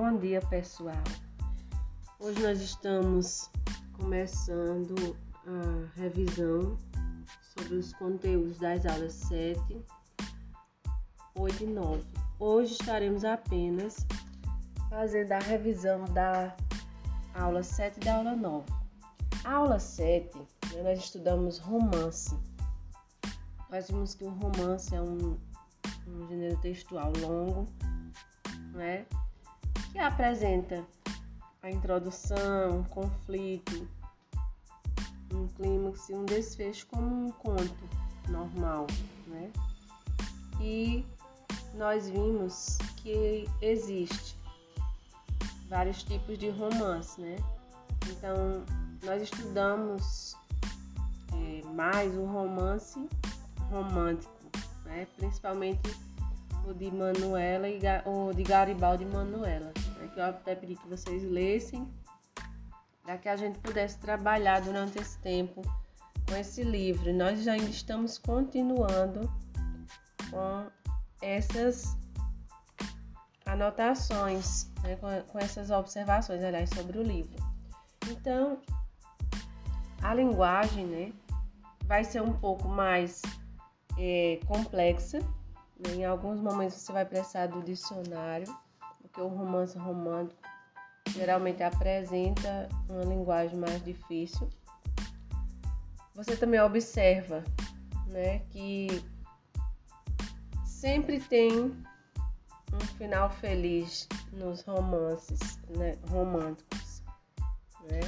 Bom dia, pessoal. Hoje nós estamos começando a revisão sobre os conteúdos das aulas 7, 8 e 9. Hoje estaremos apenas fazendo a revisão da aula 7 e da aula 9. A aula 7, né, nós estudamos romance. Nós vimos que o romance é um, um gênero textual longo, né? Que apresenta a introdução, um conflito, um clímax e um desfecho como um conto normal, né? E nós vimos que existe vários tipos de romance, né? Então, nós estudamos é, mais o romance romântico, né? principalmente de Manuela e o de Garibaldi e Manuela, né? que eu até pedi que vocês lessem, para que a gente pudesse trabalhar durante esse tempo com esse livro. Nós já ainda estamos continuando com essas anotações, né, com, com essas observações, aliás, sobre o livro. Então, a linguagem, né, vai ser um pouco mais é, complexa. Em alguns momentos você vai precisar do dicionário, porque o romance romântico geralmente apresenta uma linguagem mais difícil. Você também observa, né, que sempre tem um final feliz nos romances né, românticos. Né?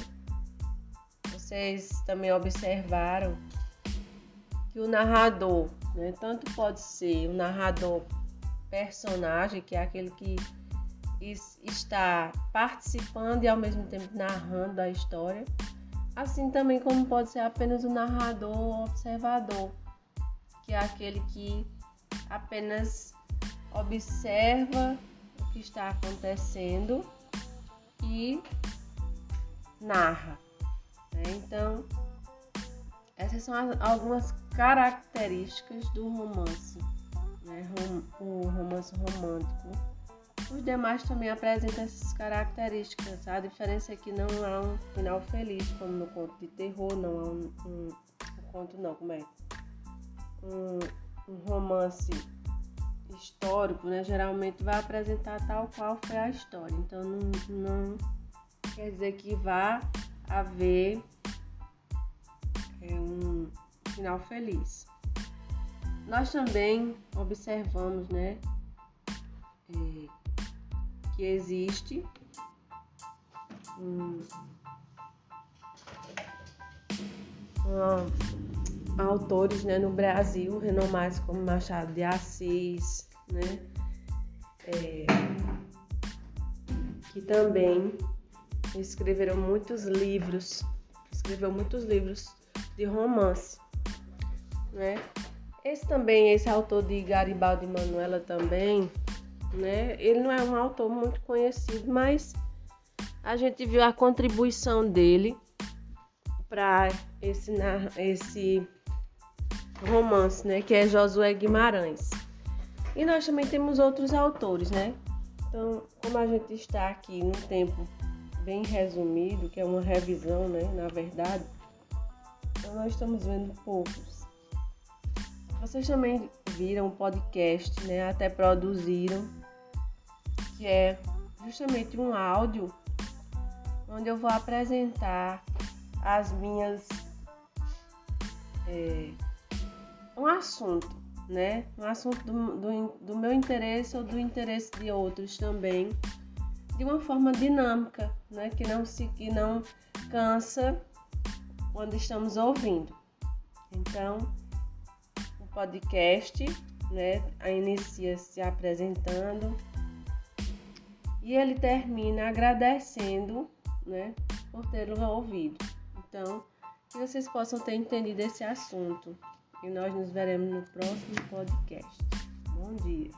Vocês também observaram que o narrador, né, tanto pode ser o narrador personagem, que é aquele que está participando e ao mesmo tempo narrando a história, assim também como pode ser apenas o narrador observador, que é aquele que apenas observa o que está acontecendo e narra. Né? Então, essas são algumas características do romance, né? o romance romântico. Os demais também apresentam essas características. A diferença é que não há um final feliz, como no conto de terror, não há um, um, um conto não, como é? Um, um romance histórico, né, geralmente vai apresentar tal qual foi a história. Então não, não quer dizer que vá haver é, um final feliz. Nós também observamos, né, é, que existe um, uma autores né, no Brasil, renomados como Machado de Assis, né, é, que também escreveram muitos livros, escreveu muitos livros de romance, né? Esse também, esse autor de Garibaldi Manuela também, né? Ele não é um autor muito conhecido, mas a gente viu a contribuição dele para esse, esse romance, né, que é Josué Guimarães. E nós também temos outros autores, né? Então, como a gente está aqui num tempo bem resumido, que é uma revisão, né, na verdade, nós estamos vendo poucos. Vocês também viram o podcast, né, até produziram, que é justamente um áudio onde eu vou apresentar as minhas é, um assunto, né? Um assunto do, do, do meu interesse ou do interesse de outros também, de uma forma dinâmica, né? Que não se que não cansa quando estamos ouvindo. Então, o podcast, né? Inicia se apresentando e ele termina agradecendo, né? Por tê-lo ouvido. Então, que vocês possam ter entendido esse assunto. E nós nos veremos no próximo podcast. Bom dia.